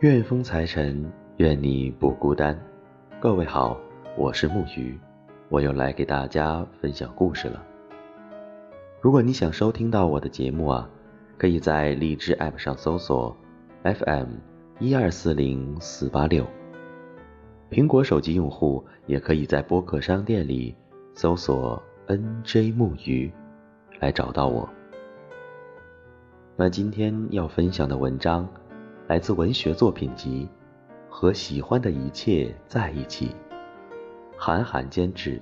愿风财神，愿你不孤单。各位好，我是木鱼，我又来给大家分享故事了。如果你想收听到我的节目啊，可以在荔枝 App 上搜索 FM 一二四零四八六。苹果手机用户也可以在播客商店里搜索 NJ 木鱼来找到我。那今天要分享的文章。来自文学作品集《和喜欢的一切在一起》，韩寒监制，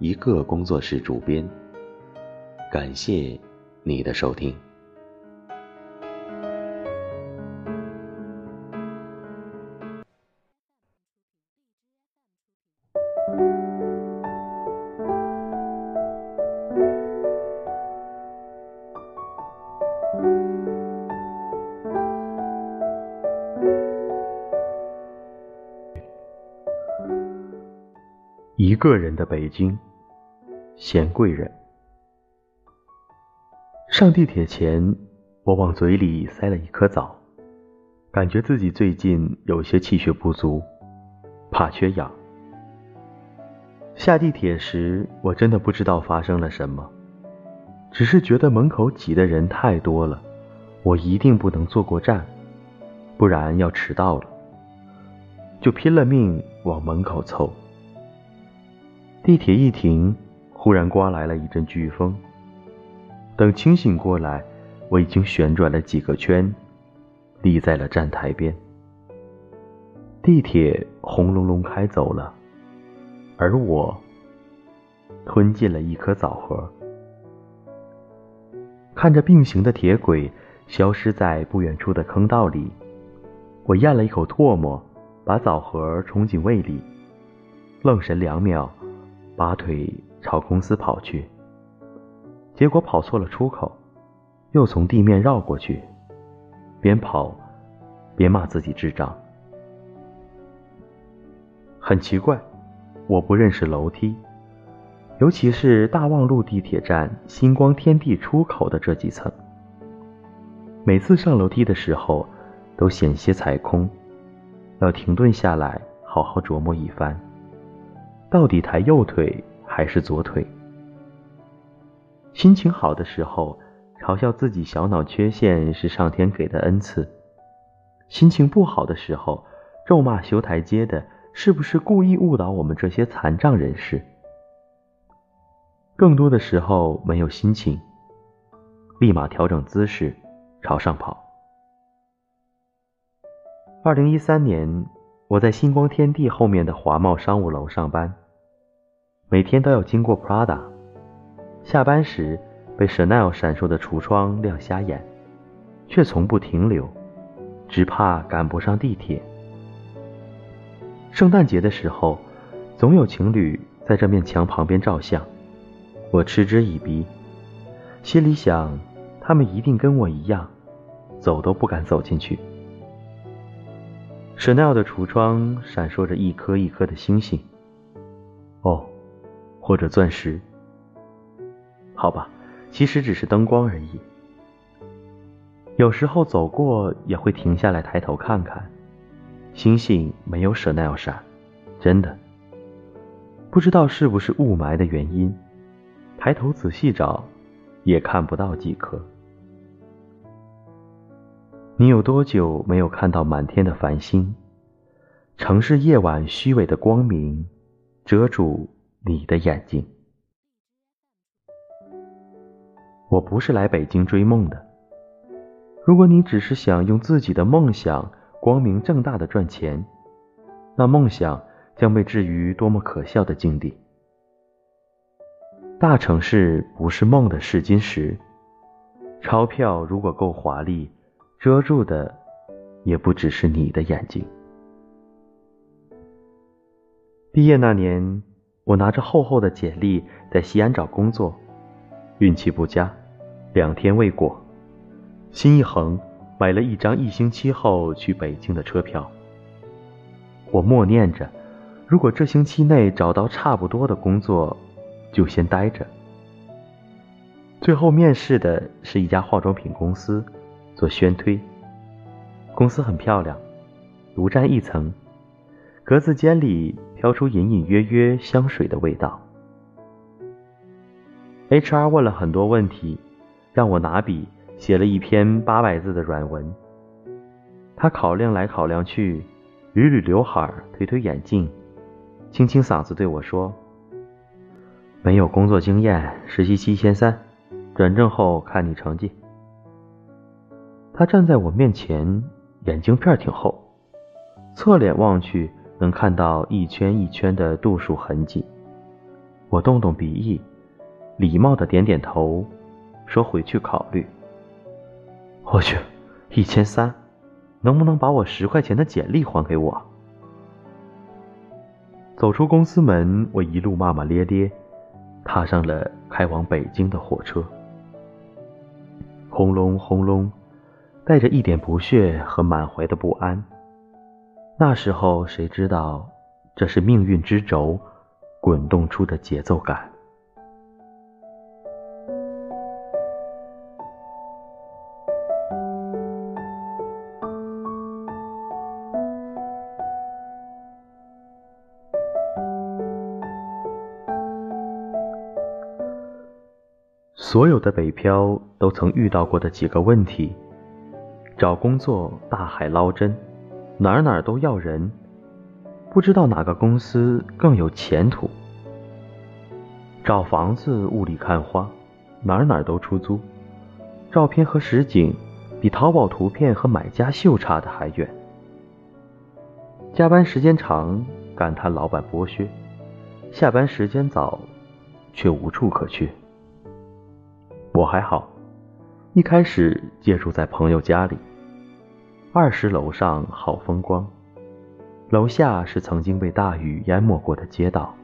一个工作室主编。感谢你的收听。个人的北京，贤贵人。上地铁前，我往嘴里塞了一颗枣，感觉自己最近有些气血不足，怕缺氧。下地铁时，我真的不知道发生了什么，只是觉得门口挤的人太多了，我一定不能坐过站，不然要迟到了，就拼了命往门口凑。地铁一停，忽然刮来了一阵飓风。等清醒过来，我已经旋转了几个圈，立在了站台边。地铁轰隆隆开走了，而我吞进了一颗枣核。看着并行的铁轨消失在不远处的坑道里，我咽了一口唾沫，把枣核冲进胃里，愣神两秒。拔腿朝公司跑去，结果跑错了出口，又从地面绕过去，边跑边骂自己智障。很奇怪，我不认识楼梯，尤其是大望路地铁站星光天地出口的这几层。每次上楼梯的时候，都险些踩空，要停顿下来好好琢磨一番。到底抬右腿还是左腿？心情好的时候，嘲笑自己小脑缺陷是上天给的恩赐；心情不好的时候，咒骂修台阶的是不是故意误导我们这些残障人士？更多的时候没有心情，立马调整姿势，朝上跑。二零一三年。我在星光天地后面的华贸商务楼上班，每天都要经过 Prada。下班时被 Chanel 闪烁的橱窗亮瞎眼，却从不停留，只怕赶不上地铁。圣诞节的时候，总有情侣在这面墙旁边照相，我嗤之以鼻，心里想，他们一定跟我一样，走都不敢走进去。Chanel 的橱窗闪烁着一颗一颗的星星，哦，或者钻石。好吧，其实只是灯光而已。有时候走过也会停下来抬头看看，星星没有 Chanel 闪，真的。不知道是不是雾霾的原因，抬头仔细找，也看不到几颗。你有多久没有看到满天的繁星？城市夜晚虚伪的光明，遮住你的眼睛。我不是来北京追梦的。如果你只是想用自己的梦想光明正大的赚钱，那梦想将被置于多么可笑的境地。大城市不是梦的试金石，钞票如果够华丽。遮住的，也不只是你的眼睛。毕业那年，我拿着厚厚的简历在西安找工作，运气不佳，两天未果，心一横，买了一张一星期后去北京的车票。我默念着，如果这星期内找到差不多的工作，就先待着。最后面试的是一家化妆品公司。做宣推，公司很漂亮，独占一层，格子间里飘出隐隐约约香水的味道。HR 问了很多问题，让我拿笔写了一篇八百字的软文。他考量来考量去，捋捋刘海，推推眼镜，清清嗓子对我说：“没有工作经验，实习期一千三，转正后看你成绩。”他站在我面前，眼镜片挺厚，侧脸望去能看到一圈一圈的度数痕迹。我动动鼻翼，礼貌的点点头，说：“回去考虑。”我去，一千三。能不能把我十块钱的简历还给我？走出公司门，我一路骂骂咧咧，踏上了开往北京的火车。轰隆轰隆，带着一点不屑和满怀的不安。那时候谁知道，这是命运之轴滚动出的节奏感。所有的北漂都曾遇到过的几个问题：找工作大海捞针，哪哪都要人，不知道哪个公司更有前途；找房子雾里看花，哪哪都出租，照片和实景比淘宝图片和买家秀差的还远；加班时间长，感叹老板剥削；下班时间早，却无处可去。我还好，一开始借住在朋友家里。二十楼上好风光，楼下是曾经被大雨淹没过的街道。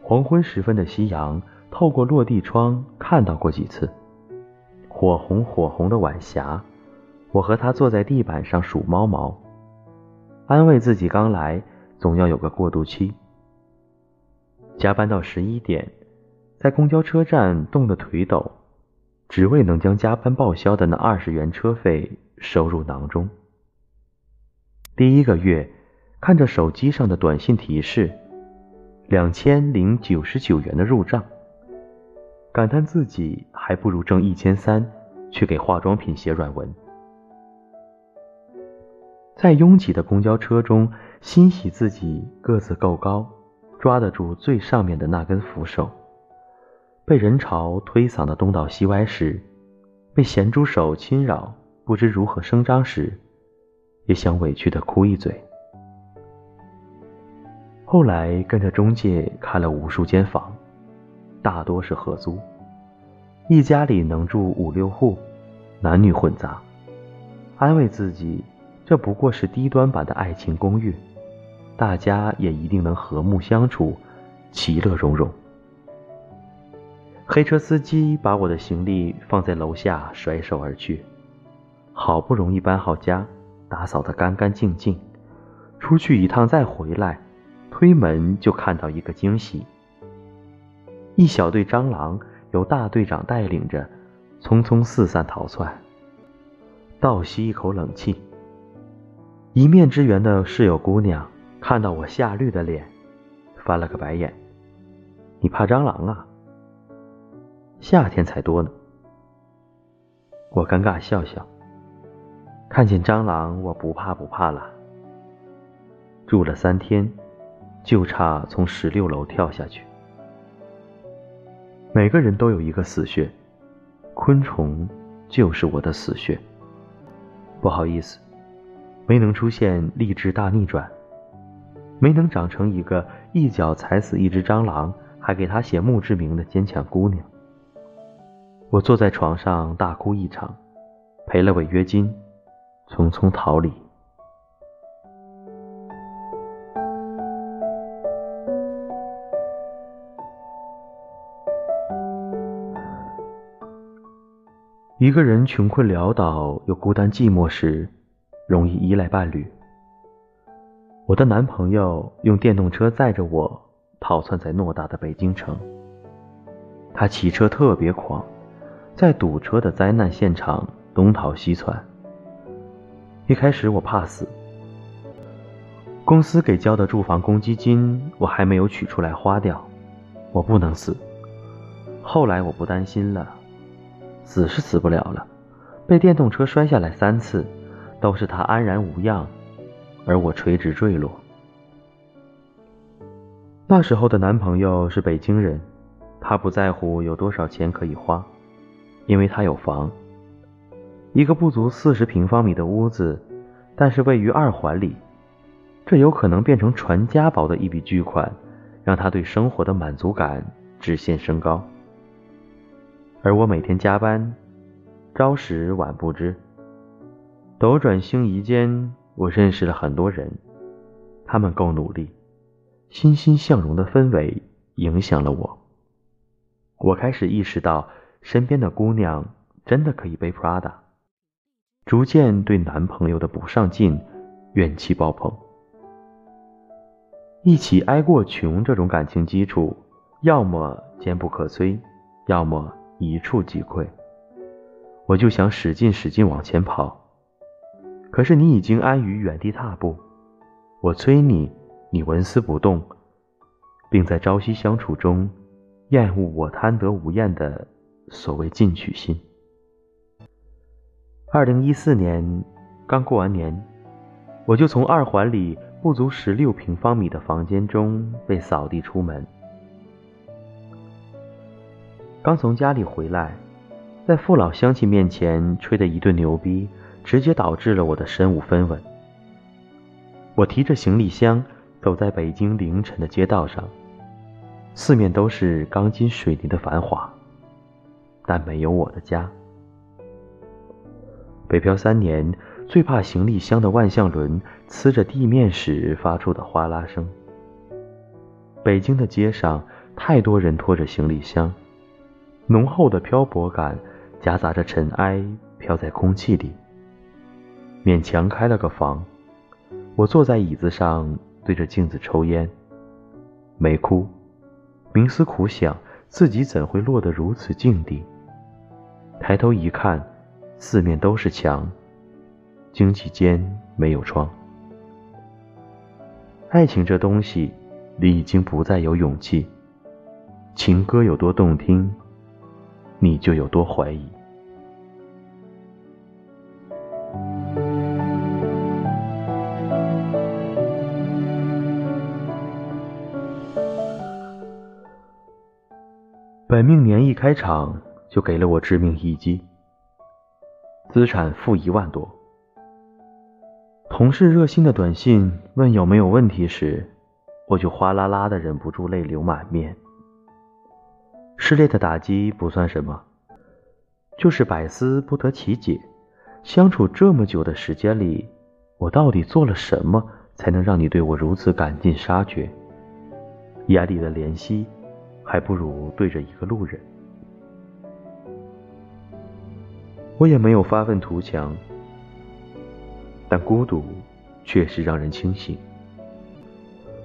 黄昏时分的夕阳透过落地窗看到过几次，火红火红的晚霞，我和他坐在地板上数猫毛，安慰自己刚来总要有个过渡期。加班到十一点。在公交车站冻得腿抖，只为能将加班报销的那二十元车费收入囊中。第一个月，看着手机上的短信提示，两千零九十九元的入账，感叹自己还不如挣一千三去给化妆品写软文。在拥挤的公交车中，欣喜自己个子够高，抓得住最上面的那根扶手。被人潮推搡的东倒西歪时，被咸猪手侵扰不知如何声张时，也想委屈的哭一嘴。后来跟着中介看了无数间房，大多是合租，一家里能住五六户，男女混杂，安慰自己这不过是低端版的爱情公寓，大家也一定能和睦相处，其乐融融。黑车司机把我的行李放在楼下，甩手而去。好不容易搬好家，打扫得干干净净，出去一趟再回来，推门就看到一个惊喜：一小队蟑螂由大队长带领着，匆匆四散逃窜。倒吸一口冷气。一面之缘的室友姑娘看到我吓绿的脸，翻了个白眼：“你怕蟑螂啊？”夏天才多呢。我尴尬笑笑，看见蟑螂我不怕不怕了。住了三天，就差从十六楼跳下去。每个人都有一个死穴，昆虫就是我的死穴。不好意思，没能出现励志大逆转，没能长成一个一脚踩死一只蟑螂还给他写墓志铭的坚强姑娘。我坐在床上大哭一场，赔了违约金，匆匆逃离。一个人穷困潦倒又孤单寂寞时，容易依赖伴侣。我的男朋友用电动车载着我，逃窜在偌大的北京城。他骑车特别狂。在堵车的灾难现场东逃西窜。一开始我怕死，公司给交的住房公积金我还没有取出来花掉，我不能死。后来我不担心了，死是死不了了，被电动车摔下来三次，都是他安然无恙，而我垂直坠落。那时候的男朋友是北京人，他不在乎有多少钱可以花，因为他有房，一个不足四十平方米的屋子，但是位于二环里，这有可能变成传家宝的一笔巨款，让他对生活的满足感直线升高。而我每天加班，朝食晚不知，斗转星移间，我认识了很多人，他们够努力。欣欣向荣的氛围影响了我，我开始意识到身边的姑娘真的可以背 Prada，逐渐对男朋友的不上进怨气爆棚。一起挨过穷这种感情基础，要么坚不可摧，要么一触即溃。我就想使劲使劲往前跑，可是你已经安于原地踏步，我催你。你纹丝不动，并在朝夕相处中厌恶我贪得无厌的所谓进取心。二零一四年刚过完年，我就从二环里不足十六平方米的房间中被扫地出门。刚从家里回来，在父老乡亲面前吹的一顿牛逼，直接导致了我的身无分文。我提着行李箱。走在北京凌晨的街道上，四面都是钢筋水泥的繁华，但没有我的家。北漂三年，最怕行李箱的万向轮呲着地面时发出的哗啦声。北京的街上，太多人拖着行李箱，浓厚的漂泊感夹杂着尘埃飘在空气里。勉强开了个房，我坐在椅子上。对着镜子抽烟，没哭，冥思苦想，自己怎会落得如此境地？抬头一看，四面都是墙，惊奇间没有窗。爱情这东西，你已经不再有勇气。情歌有多动听，你就有多怀疑。本命年一开场就给了我致命一击，资产负一万多。同事热心的短信问有没有问题时，我就哗啦啦的忍不住泪流满面。失恋的打击不算什么，就是百思不得其解。相处这么久的时间里，我到底做了什么，才能让你对我如此赶尽杀绝？眼里的怜惜。还不如对着一个路人。我也没有发愤图强，但孤独确实让人清醒。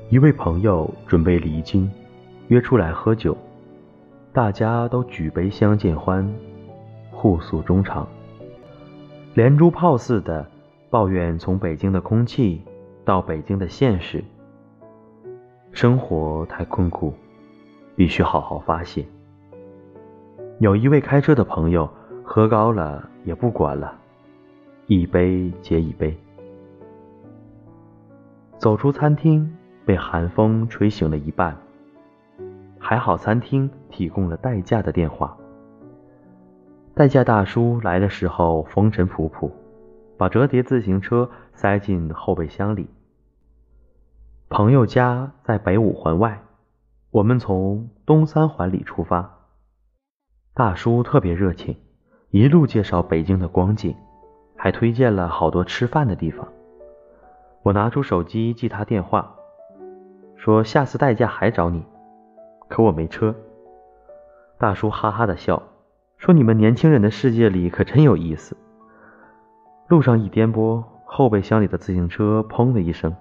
一位朋友准备离京，约出来喝酒，大家都举杯相见欢，互诉衷肠，连珠炮似的抱怨从北京的空气到北京的现实，生活太困苦。必须好好发泄。有一位开车的朋友，喝高了也不管了，一杯接一杯。走出餐厅，被寒风吹醒了一半。还好餐厅提供了代驾的电话。代驾大叔来的时候风尘仆仆，把折叠自行车塞进后备箱里。朋友家在北五环外。我们从东三环里出发，大叔特别热情，一路介绍北京的光景，还推荐了好多吃饭的地方。我拿出手机记他电话，说下次代驾还找你，可我没车。大叔哈哈的笑，说你们年轻人的世界里可真有意思。路上一颠簸，后备箱里的自行车砰的一声。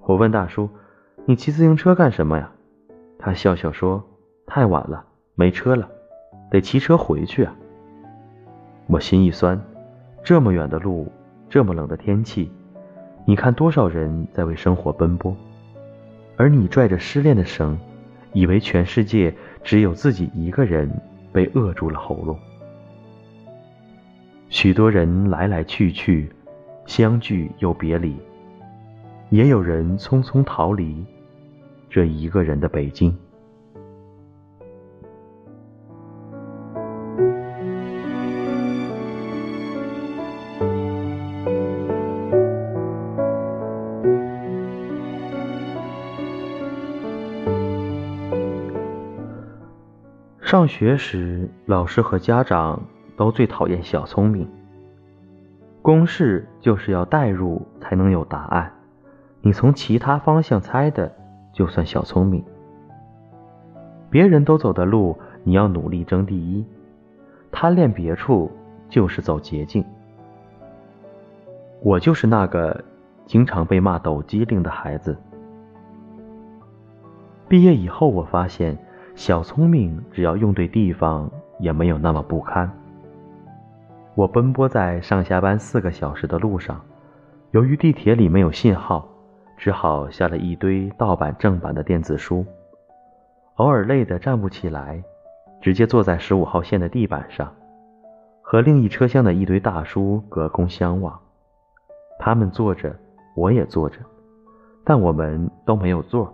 我问大叔：“你骑自行车干什么呀？”他笑笑说：“太晚了，没车了，得骑车回去啊。”我心一酸，这么远的路，这么冷的天气，你看多少人在为生活奔波，而你拽着失恋的绳，以为全世界只有自己一个人被扼住了喉咙。许多人来来去去，相聚又别离，也有人匆匆逃离这一个人的北京。上学时，老师和家长都最讨厌小聪明。公式就是要代入才能有答案，你从其他方向猜的就算小聪明。别人都走的路，你要努力争第一；贪恋别处，就是走捷径。我就是那个经常被骂抖机灵的孩子。毕业以后，我发现。小聪明，只要用对地方，也没有那么不堪。我奔波在上下班四个小时的路上，由于地铁里没有信号，只好下了一堆盗版正版的电子书。偶尔累得站不起来，直接坐在十五号线的地板上，和另一车厢的一堆大叔隔空相望。他们坐着，我也坐着，但我们都没有座。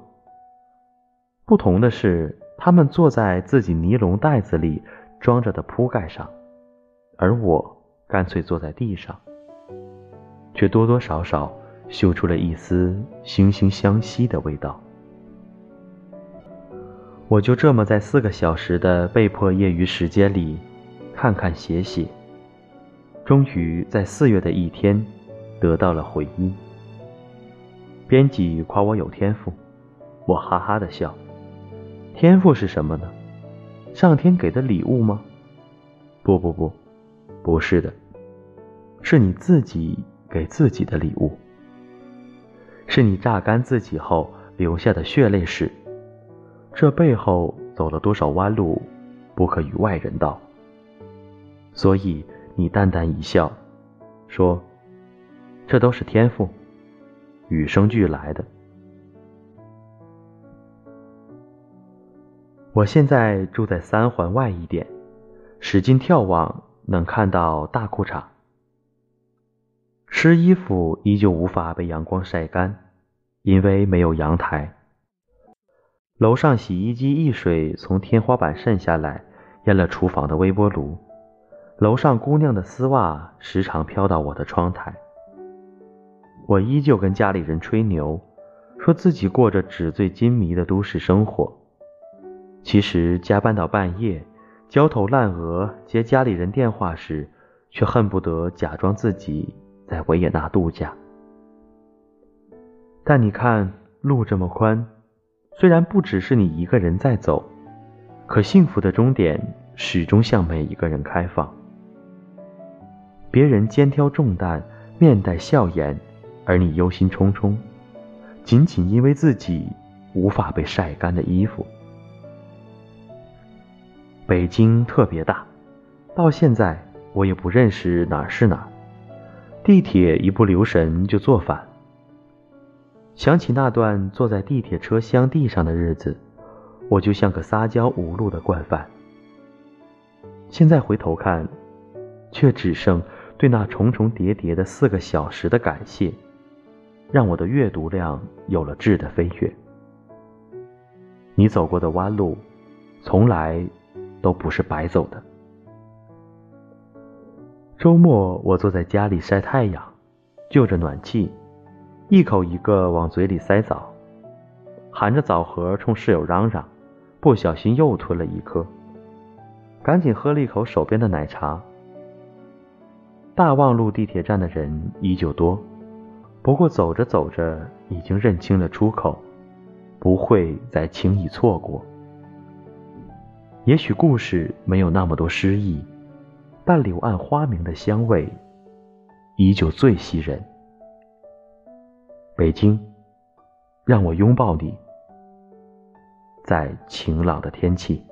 不同的是。他们坐在自己尼龙袋子里装着的铺盖上，而我干脆坐在地上，却多多少少嗅出了一丝惺惺相惜的味道。我就这么在四个小时的被迫业余时间里，看看写写，终于在四月的一天得到了回音。编辑夸我有天赋，我哈哈的笑。天赋是什么呢？上天给的礼物吗？不不不，不是的，是你自己给自己的礼物，是你榨干自己后留下的血泪史。这背后走了多少弯路，不可与外人道。所以你淡淡一笑，说：“这都是天赋，与生俱来的。”我现在住在三环外一点，使劲眺望能看到大裤衩。湿衣服依旧无法被阳光晒干，因为没有阳台。楼上洗衣机溢水从天花板渗下来，淹了厨房的微波炉。楼上姑娘的丝袜时常飘到我的窗台。我依旧跟家里人吹牛，说自己过着纸醉金迷的都市生活。其实加班到半夜，焦头烂额接家里人电话时，却恨不得假装自己在维也纳度假。但你看路这么宽，虽然不只是你一个人在走，可幸福的终点始终向每一个人开放。别人肩挑重担，面带笑颜，而你忧心忡忡，仅仅因为自己无法被晒干的衣服。北京特别大，到现在我也不认识哪儿是哪儿。地铁一不留神就坐反。想起那段坐在地铁车厢地上的日子，我就像个撒娇无路的惯犯。现在回头看，却只剩对那重重叠叠的四个小时的感谢，让我的阅读量有了质的飞跃。你走过的弯路，从来。都不是白走的。周末我坐在家里晒太阳，就着暖气，一口一个往嘴里塞枣，含着枣核冲室友嚷嚷，不小心又吞了一颗，赶紧喝了一口手边的奶茶。大望路地铁站的人依旧多，不过走着走着已经认清了出口，不会再轻易错过。也许故事没有那么多诗意，但柳暗花明的香味依旧最吸人。北京，让我拥抱你，在晴朗的天气。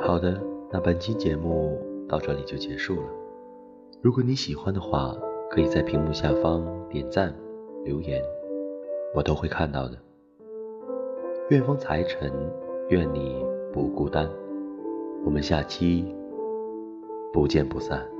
好的，那本期节目到这里就结束了。如果你喜欢的话，可以在屏幕下方点赞、留言，我都会看到的。愿风财神，愿你不孤单。我们下期不见不散。